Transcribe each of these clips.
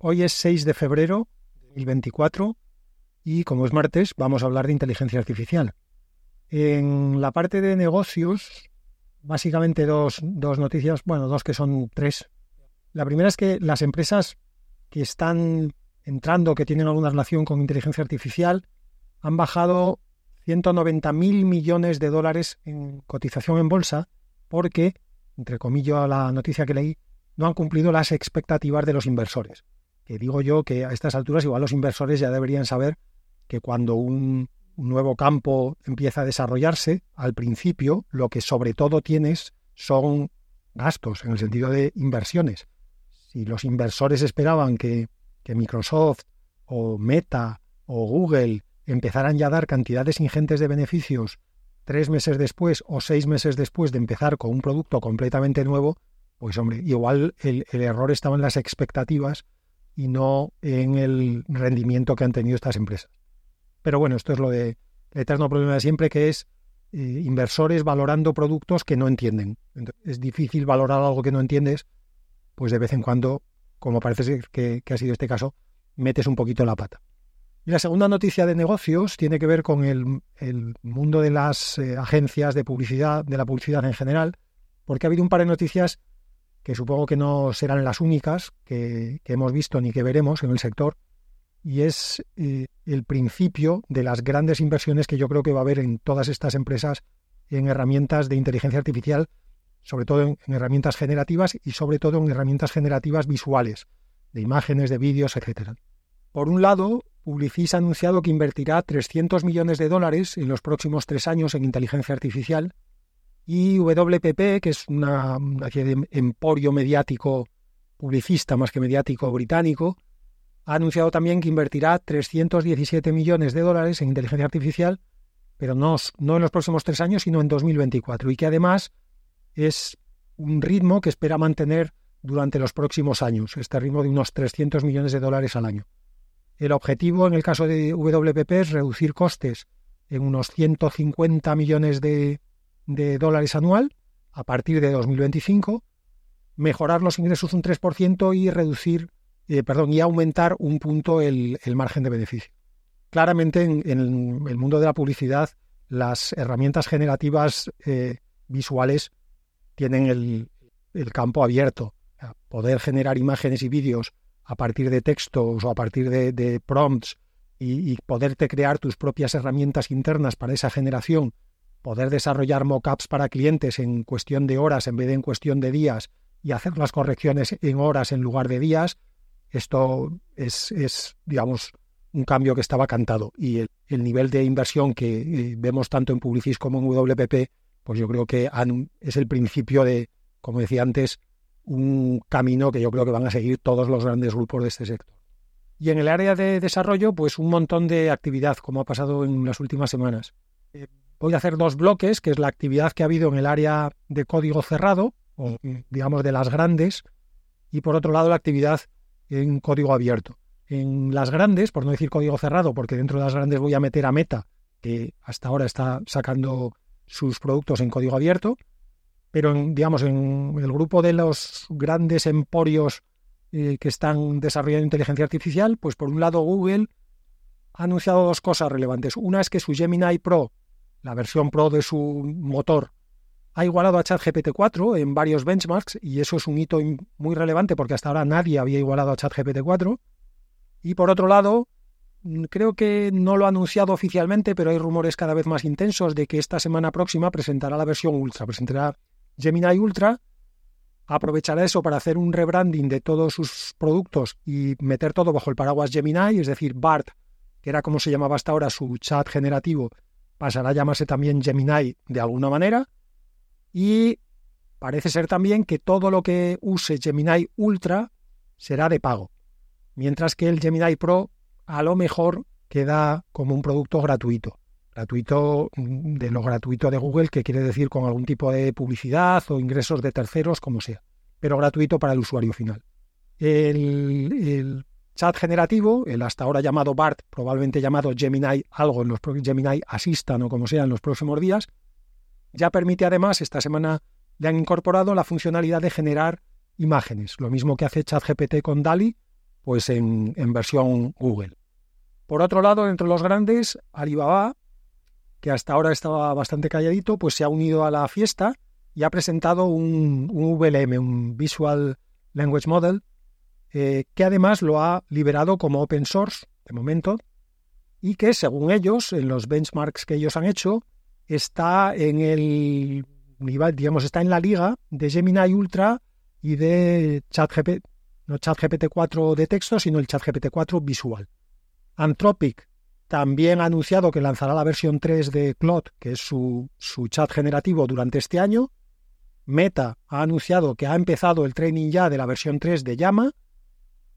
Hoy es 6 de febrero de 2024 y como es martes vamos a hablar de inteligencia artificial. En la parte de negocios, básicamente dos, dos noticias, bueno, dos que son tres. La primera es que las empresas que están entrando, que tienen alguna relación con inteligencia artificial, han bajado 190 mil millones de dólares en cotización en bolsa porque, entre comillas, la noticia que leí, no han cumplido las expectativas de los inversores. Que digo yo que a estas alturas igual los inversores ya deberían saber que cuando un, nuevo campo empieza a desarrollarse, al principio lo que sobre todo tienes son gastos, en el sentido de inversiones. Si los inversores esperaban que, Microsoft o Meta o Google empezaran ya a dar cantidades ingentes de beneficios tres meses después o seis meses después de empezar con un producto completamente nuevo, pues hombre, igual el, error estaba en las expectativas y no en el rendimiento que han tenido estas empresas. Pero bueno, esto es lo de el eterno problema de siempre, que es eh, inversores valorando productos que no entienden. es difícil valorar algo que no entiendes, pues de vez en cuando, como parece ser que, ha sido este caso, metes un poquito la pata. Y la segunda noticia de negocios tiene que ver con el, mundo de las eh, agencias de publicidad, de la publicidad en general, porque ha habido un par de noticias que supongo que no serán las únicas que, hemos visto ni que veremos en el sector, y es eh, el principio de las grandes inversiones que yo creo que va a haber en todas estas empresas en herramientas de inteligencia artificial, sobre todo en, herramientas generativas y sobre todo en herramientas generativas visuales, de imágenes, de vídeos, etc. Por un lado, Publicis ha anunciado que invertirá 300 millones de dólares en los próximos tres años en inteligencia artificial y WPP, que es una, de emporio mediático publicista más que mediático británico, ha anunciado también que invertirá 317 millones de dólares en inteligencia artificial, pero no, no en los próximos tres años, sino en 2024, y que además es un ritmo que espera mantener durante los próximos años, este ritmo de unos 300 millones de dólares al año. El objetivo en el caso de WPP es reducir costes en unos 150 millones de, de dólares anual a partir de 2025, mejorar los ingresos un 3% y reducir, eh, perdón, y aumentar un punto el, margen de beneficio. Claramente en, el mundo de la publicidad las herramientas generativas eh, visuales tienen el, campo abierto. Poder generar imágenes y vídeos a partir de textos o a partir de, prompts y, y poderte crear tus propias herramientas internas para esa generación poder desarrollar mockups para clientes en cuestión de horas en vez de en cuestión de días y hacer las correcciones en horas en lugar de días, esto es, es digamos, un cambio que estaba cantado. Y el, nivel de inversión que eh, vemos tanto en Publicis como en WPP, pues yo creo que es el principio de, como decía antes, un camino que yo creo que van a seguir todos los grandes grupos de este sector. Y en el área de desarrollo, pues un montón de actividad, como ha pasado en las últimas semanas. Eh, voy a hacer dos bloques, que es la actividad que ha habido en el área de código cerrado, o digamos de las grandes, y por otro lado la actividad en código abierto. En las grandes, por no decir código cerrado, porque dentro de las grandes voy a meter a Meta, que hasta ahora está sacando sus productos en código abierto, pero en, digamos en el grupo de los grandes emporios eh, que están desarrollando inteligencia artificial, pues por un lado Google ha anunciado dos cosas relevantes. Una es que su Gemini Pro la versión Pro de su motor, ha igualado a ChatGPT 4 en varios benchmarks y eso es un hito muy relevante porque hasta ahora nadie había igualado a ChatGPT 4. Y por otro lado, creo que no lo ha anunciado oficialmente, pero hay rumores cada vez más intensos de que esta semana próxima presentará la versión Ultra, presentará Gemini Ultra, aprovechará eso para hacer un rebranding de todos sus productos y meter todo bajo el paraguas Gemini, es decir, BART, que era como se llamaba hasta ahora su chat generativo, pasará a llamarse también Gemini de alguna manera y parece ser también que todo lo que use Gemini Ultra será de pago, mientras que el Gemini Pro a lo mejor queda como un producto gratuito. Gratuito mm, de lo gratuito de Google, que quiere decir con algún tipo de publicidad o ingresos de terceros, como sea, pero gratuito para el usuario final. El, el chat generativo, el hasta ahora llamado BART, probablemente llamado Gemini algo en los Gemini Assistant o como sea en los próximos días, ya permite además, esta semana le han incorporado la funcionalidad de generar imágenes, lo mismo que hace ChatGPT con DALI, pues en, versión Google. Por otro lado, entre los grandes, Alibaba, que hasta ahora estaba bastante calladito, pues se ha unido a la fiesta y ha presentado un, VLM, un Visual Language Model, eh, que además lo ha liberado como open source de momento y que según ellos, en los benchmarks que ellos han hecho, está en el digamos, está en la liga de Gemini Ultra y de ChatGPT, no ChatGPT 4 de texto, sino el ChatGPT 4 visual. Anthropic también ha anunciado que lanzará la versión 3 de Claude, que es su, su chat generativo, durante este año. Meta ha anunciado que ha empezado el training ya de la versión 3 de Llama.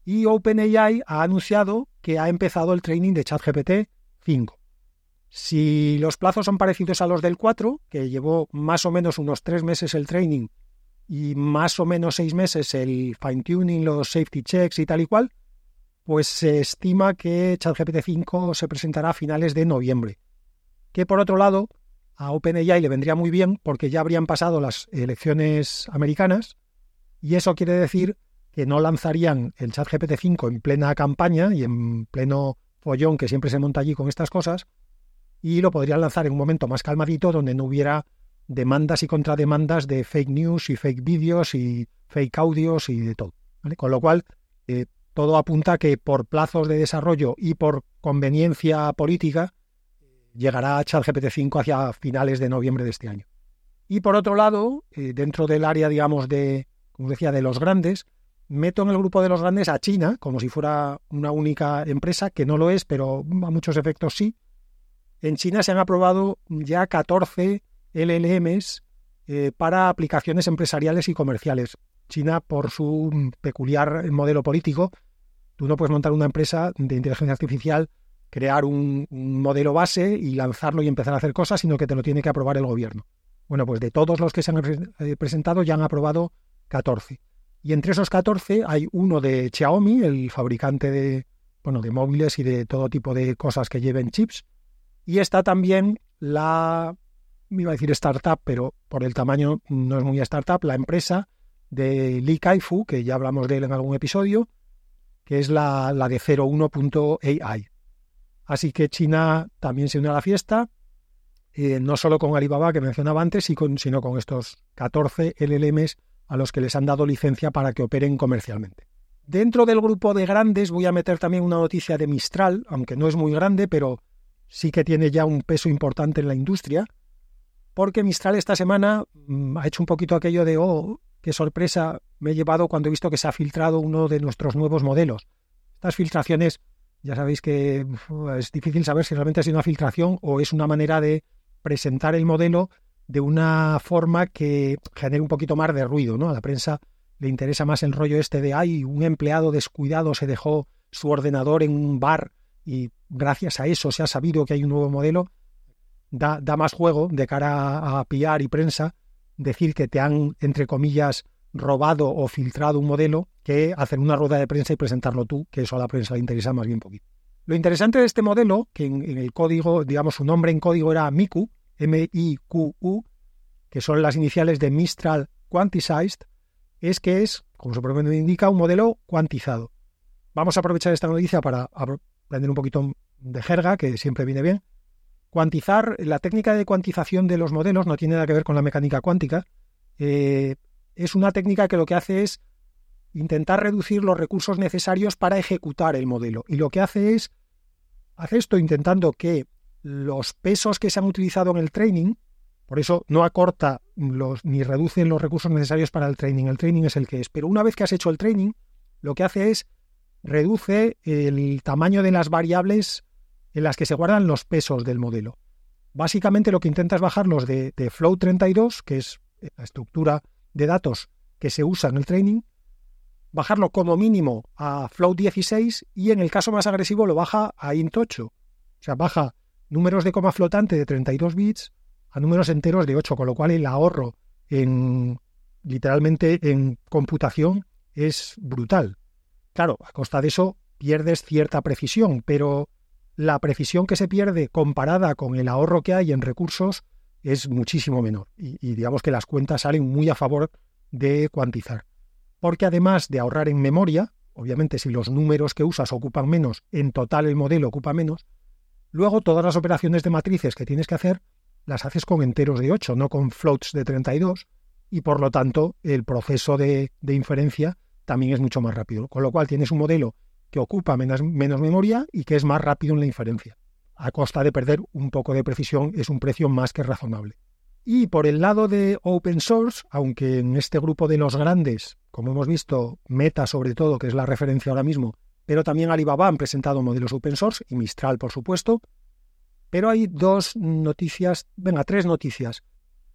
Y OpenAI ha anunciado que ha empezado el training de ChatGPT 5. Si los plazos son parecidos a los del 4, que llevó más o menos unos tres meses el training y más o menos seis meses el fine-tuning, los safety checks y tal y cual, pues se estima que ChatGPT 5 se presentará a finales de noviembre. Que por otro lado, a OpenAI le vendría muy bien porque ya habrían pasado las elecciones americanas y eso quiere decir que no lanzarían el ChatGPT 5 en plena campaña y en pleno follón que siempre se monta allí con estas cosas y lo podrían lanzar en un momento más calmadito donde no hubiera demandas y contrademandas de fake news y fake vídeos y fake audios y de todo. Con lo cual, eh, todo apunta que por plazos de desarrollo y por conveniencia política llegará ChatGPT 5 hacia finales de noviembre de este año. Y por otro lado, eh, dentro del área, digamos, de, como decía, de los grandes, meto en el grupo de los grandes a China, como si fuera una única empresa, que no lo es, pero a muchos efectos sí. En China se han aprobado ya 14 LLMs eh, para aplicaciones empresariales y comerciales. China, por su peculiar modelo político, tú no puedes montar una empresa de inteligencia artificial, crear un, modelo base y lanzarlo y empezar a hacer cosas, sino que te lo tiene que aprobar el gobierno. Bueno, pues de todos los que se han eh, presentado ya han aprobado 14. Y entre esos 14 hay uno de Xiaomi, el fabricante de, bueno, de móviles y de todo tipo de cosas que lleven chips. Y está también la, me iba a decir startup, pero por el tamaño no es muy startup, la empresa de Li Kaifu, que ya hablamos de él en algún episodio, que es la, la de 01.ai. Así que China también se une a la fiesta, eh, no solo con Alibaba, que mencionaba antes, sino con estos 14 LLMs a los que les han dado licencia para que operen comercialmente. Dentro del grupo de grandes voy a meter también una noticia de Mistral, aunque no es muy grande, pero sí que tiene ya un peso importante en la industria, porque Mistral esta semana mm, ha hecho un poquito aquello de, oh, qué sorpresa me he llevado cuando he visto que se ha filtrado uno de nuestros nuevos modelos. Estas filtraciones, ya sabéis que es difícil saber si realmente es una filtración o es una manera de presentar el modelo de una forma que genere un poquito más de ruido, ¿no? A la prensa le interesa más el rollo este de, ay, un empleado descuidado se dejó su ordenador en un bar y gracias a eso se ha sabido que hay un nuevo modelo. Da, da más juego de cara a PR y prensa decir que te han, entre comillas, robado o filtrado un modelo que hacer una rueda de prensa y presentarlo tú, que eso a la prensa le interesa más bien poquito. Lo interesante de este modelo, que en, el código, digamos, su nombre en código era MIQ, M-I-Q-U, que son las iniciales de Mistral Quantized, es que es, como su propio nombre indica, un modelo cuantizado. Vamos a aprovechar esta noticia para aprender un poquito de jerga, que siempre viene bien, Cuantizar, la técnica de cuantización de los modelos no tiene nada que ver con la mecánica cuántica. Eh, es una técnica que lo que hace es intentar reducir los recursos necesarios para ejecutar el modelo. Y lo que hace es, hace esto intentando que los pesos que se han utilizado en el training, por eso no acorta ni reduce los recursos necesarios para el training, el training es el que es, pero una vez que has hecho el training, lo que hace es reduce el tamaño de las variables en las que se guardan los pesos del modelo. Básicamente lo que intenta es bajarlos de, de Flow 32, que es la estructura de datos que se usa en el training, bajarlo como mínimo a Flow 16 y en el caso más agresivo lo baja a int 8. O sea, baja números de coma flotante de 32 bits a números enteros de 8, con lo cual el ahorro en literalmente en computación es brutal. Claro, a costa de eso pierdes cierta precisión, pero la precisión que se pierde comparada con el ahorro que hay en recursos es muchísimo menor. Y, digamos que las cuentas salen muy a favor de cuantizar. Porque además de ahorrar en memoria, obviamente si los números que usas ocupan menos, en total el modelo ocupa menos. Luego todas las operaciones de matrices que tienes que hacer las haces con enteros de 8, no con floats de 32, y por lo tanto el proceso de, inferencia también es mucho más rápido. Con lo cual tienes un modelo que ocupa menos, menos memoria y que es más rápido en la inferencia. A costa de perder un poco de precisión es un precio más que razonable. Y por el lado de open source, aunque en este grupo de los grandes, como hemos visto, Meta sobre todo, que es la referencia ahora mismo, pero también Alibaba han presentado modelos open source y Mistral, por supuesto. Pero hay dos noticias, venga, tres noticias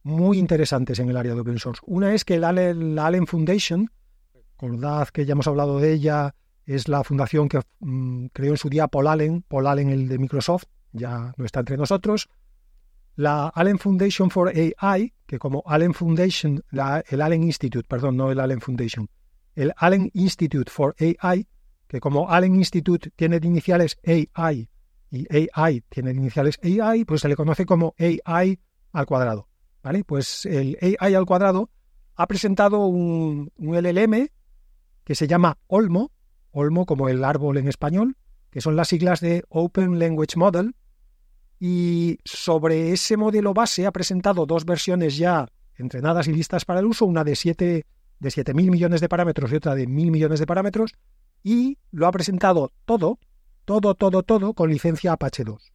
muy interesantes en el área de open source. Una es que la Allen Foundation, recordad que ya hemos hablado de ella, es la fundación que mm, creó en su día Paul Allen, Paul Allen el de Microsoft, ya no está entre nosotros. La Allen Foundation for AI, que como Allen Foundation, el Allen Institute, perdón, no el Allen Foundation, el Allen Institute for AI, que como Allen Institute tiene iniciales AI y AI tiene iniciales AI, pues se le conoce como AI al cuadrado. ¿Vale? Pues el AI al cuadrado ha presentado un, LLM que se llama Olmo, Olmo como el árbol en español, que son las siglas de Open Language Model, y sobre ese modelo base ha presentado dos versiones ya entrenadas y listas para el uso, una de 7 de 7.000 millones de parámetros y otra de 1.000 millones de parámetros, y lo ha presentado todo, todo, todo, todo con licencia Apache 2.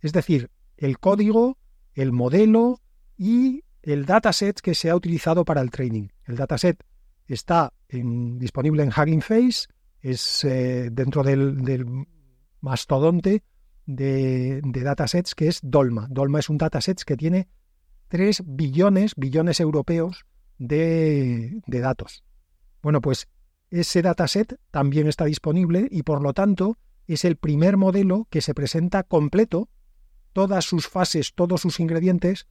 Es decir, el código, el modelo y el dataset que se ha utilizado para el training. El dataset está disponible en Hugging Face, es eh, dentro del mastodonte de, datasets que es Dolma. Dolma es un dataset que tiene 3 billones, billones europeos de, de datos. Bueno, pues ese dataset también está disponible y por lo tanto es el primer modelo que se presenta completo, todas sus fases, todos sus ingredientes,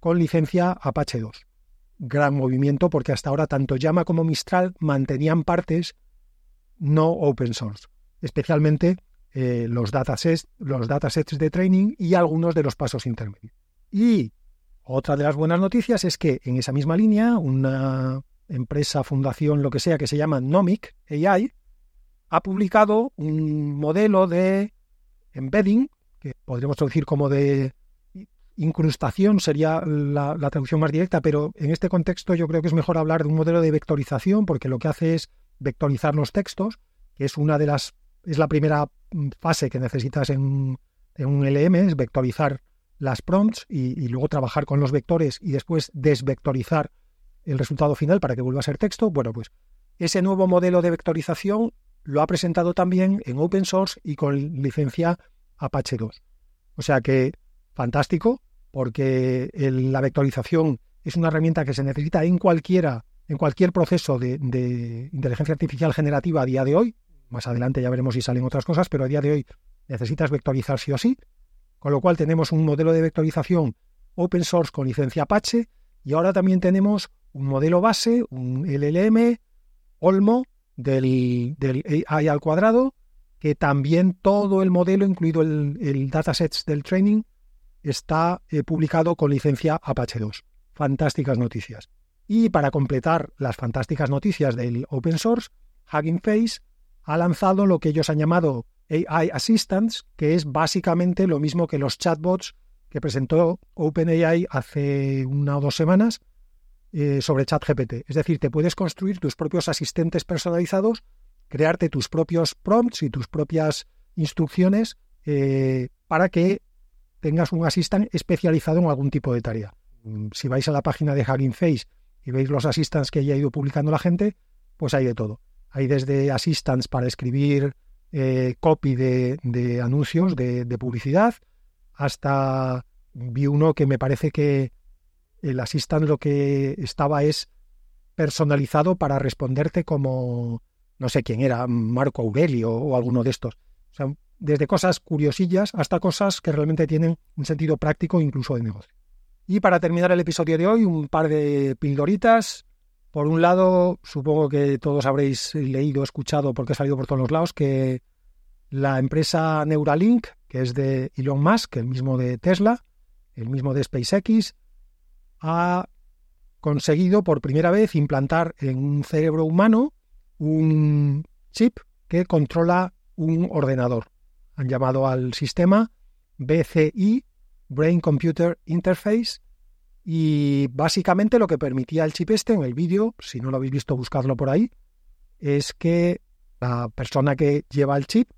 con licencia Apache 2. Gran movimiento porque hasta ahora tanto Llama como Mistral mantenían partes no open source, especialmente eh, los, datasets, los datasets de training y algunos de los pasos intermedios. Y otra de las buenas noticias es que en esa misma línea, una empresa, fundación, lo que sea, que se llama Nomic AI, ha publicado un modelo de embedding, que podríamos traducir como de incrustación, sería la, traducción más directa, pero en este contexto yo creo que es mejor hablar de un modelo de vectorización, porque lo que hace es vectorizar los textos, que es una de las es la primera fase que necesitas en, un LM, es vectorizar las prompts y, luego trabajar con los vectores y después desvectorizar el resultado final para que vuelva a ser texto. Bueno, pues ese nuevo modelo de vectorización lo ha presentado también en open source y con licencia Apache 2. O sea que fantástico, porque la vectorización es una herramienta que se necesita en cualquiera, en cualquier proceso de, de inteligencia artificial generativa a día de hoy, más adelante ya veremos si salen otras cosas, pero a día de hoy necesitas vectorizar sí o sí. Con lo cual tenemos un modelo de vectorización open source con licencia Apache y ahora también tenemos un modelo base, un LLM, Olmo, del, AI al cuadrado, que también todo el modelo, incluido el, datasets del training, está eh, publicado con licencia Apache 2. Fantásticas noticias. Y para completar las fantásticas noticias del open source, Hugging Face ha lanzado lo que ellos han llamado AI Assistants, que es básicamente lo mismo que los chatbots que presentó OpenAI hace una o dos semanas eh, sobre ChatGPT. Es decir, te puedes construir tus propios asistentes personalizados, crearte tus propios prompts y tus propias instrucciones eh, para que tengas un assistant especializado en algún tipo de tarea. Mm, si vais a la página de Hugging Face y veis los assistants que ya ha ido publicando la gente, pues hay de todo. Hay desde assistants para escribir eh, copy de, anuncios, de, publicidad, hasta vi uno que me parece que el assistant lo que estaba es personalizado para responderte como, no sé quién era, Marco Aurelio o alguno de estos. O sea, desde cosas curiosillas hasta cosas que realmente tienen un sentido práctico incluso de negocio. Y para terminar el episodio de hoy, un par de pildoritas por un lado, supongo que todos habréis leído, escuchado, porque ha salido por todos los lados, que la empresa Neuralink, que es de Elon Musk, el mismo de Tesla, el mismo de SpaceX, ha conseguido por primera vez implantar en un cerebro humano un chip que controla un ordenador. Han llamado al sistema BCI, Brain Computer Interface, y básicamente lo que permitía el chip este en el vídeo, si no lo habéis visto, buscadlo por ahí, es que la persona que lleva el chip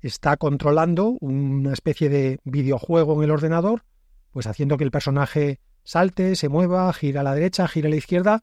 está controlando una especie de videojuego en el ordenador, pues haciendo que el personaje salte, se mueva, gira a la derecha, gira a la izquierda,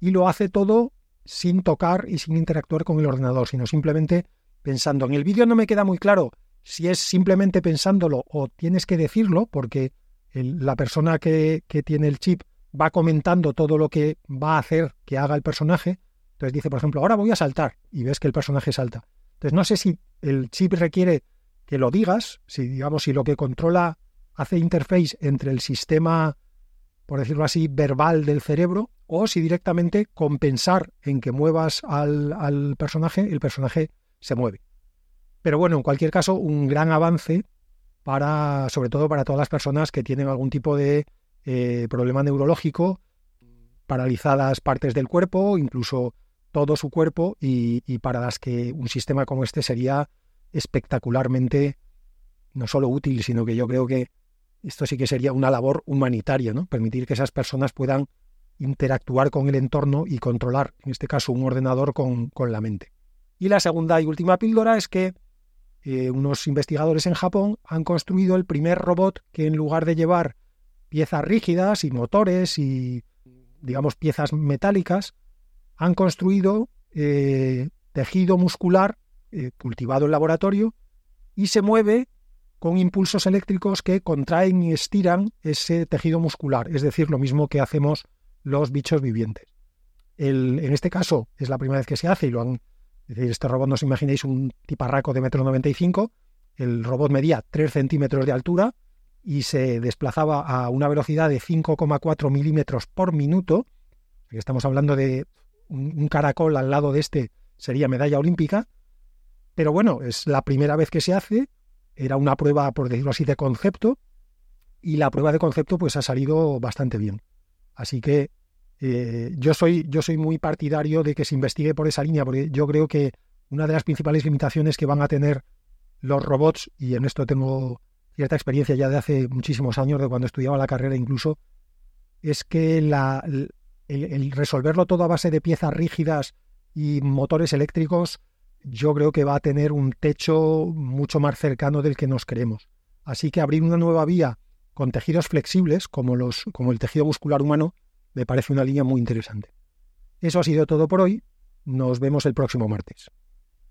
y lo hace todo sin tocar y sin interactuar con el ordenador, sino simplemente pensando. En el vídeo no me queda muy claro si es simplemente pensándolo o tienes que decirlo, porque la persona que, que tiene el chip va comentando todo lo que va a hacer que haga el personaje. Entonces dice, por ejemplo, ahora voy a saltar y ves que el personaje salta. Entonces no sé si el chip requiere que lo digas, si digamos, si lo que controla hace interface entre el sistema, por decirlo así, verbal del cerebro, o si directamente compensar en que muevas al, al personaje, el personaje se mueve. Pero bueno, en cualquier caso, un gran avance para, sobre todo para todas las personas que tienen algún tipo de eh, problema neurológico, paralizadas partes del cuerpo, incluso todo su cuerpo y, para las que un sistema como este sería espectacularmente no solo útil, sino que yo creo que esto sí que sería una labor humanitaria, ¿no? Permitir que esas personas puedan interactuar con el entorno y controlar, en este caso, un ordenador con, la mente. Y la segunda y última píldora es que eh, unos investigadores en Japón han construido el primer robot que en lugar de llevar piezas rígidas y motores y, digamos, piezas metálicas, han construido eh, tejido muscular eh, cultivado en laboratorio y se mueve con impulsos eléctricos que contraen y estiran ese tejido muscular, es decir, lo mismo que hacemos los bichos vivientes. en este caso es la primera vez que se hace y lo han... Es decir, este robot, no os imaginéis un tiparraco de metro 95, el robot medía 3 centímetros de altura y se desplazaba a una velocidad de 5,4 milímetros por minuto. Estamos hablando de un, caracol al lado de este sería medalla olímpica, pero bueno, es la primera vez que se hace, era una prueba, por decirlo así, de concepto, y la prueba de concepto pues ha salido bastante bien. Así que eh, yo, soy, yo soy muy partidario de que se investigue por esa línea, porque yo creo que una de las principales limitaciones que van a tener los robots, y en esto tengo cierta experiencia ya de hace muchísimos años, de cuando estudiaba la carrera incluso, es que la, el, resolverlo todo a base de piezas rígidas y motores eléctricos, yo creo que va a tener un techo mucho más cercano del que nos creemos. Así que abrir una nueva vía con tejidos flexibles, como, los, como el tejido muscular humano, me parece una línea muy interesante. Eso ha sido todo por hoy. Nos vemos el próximo martes.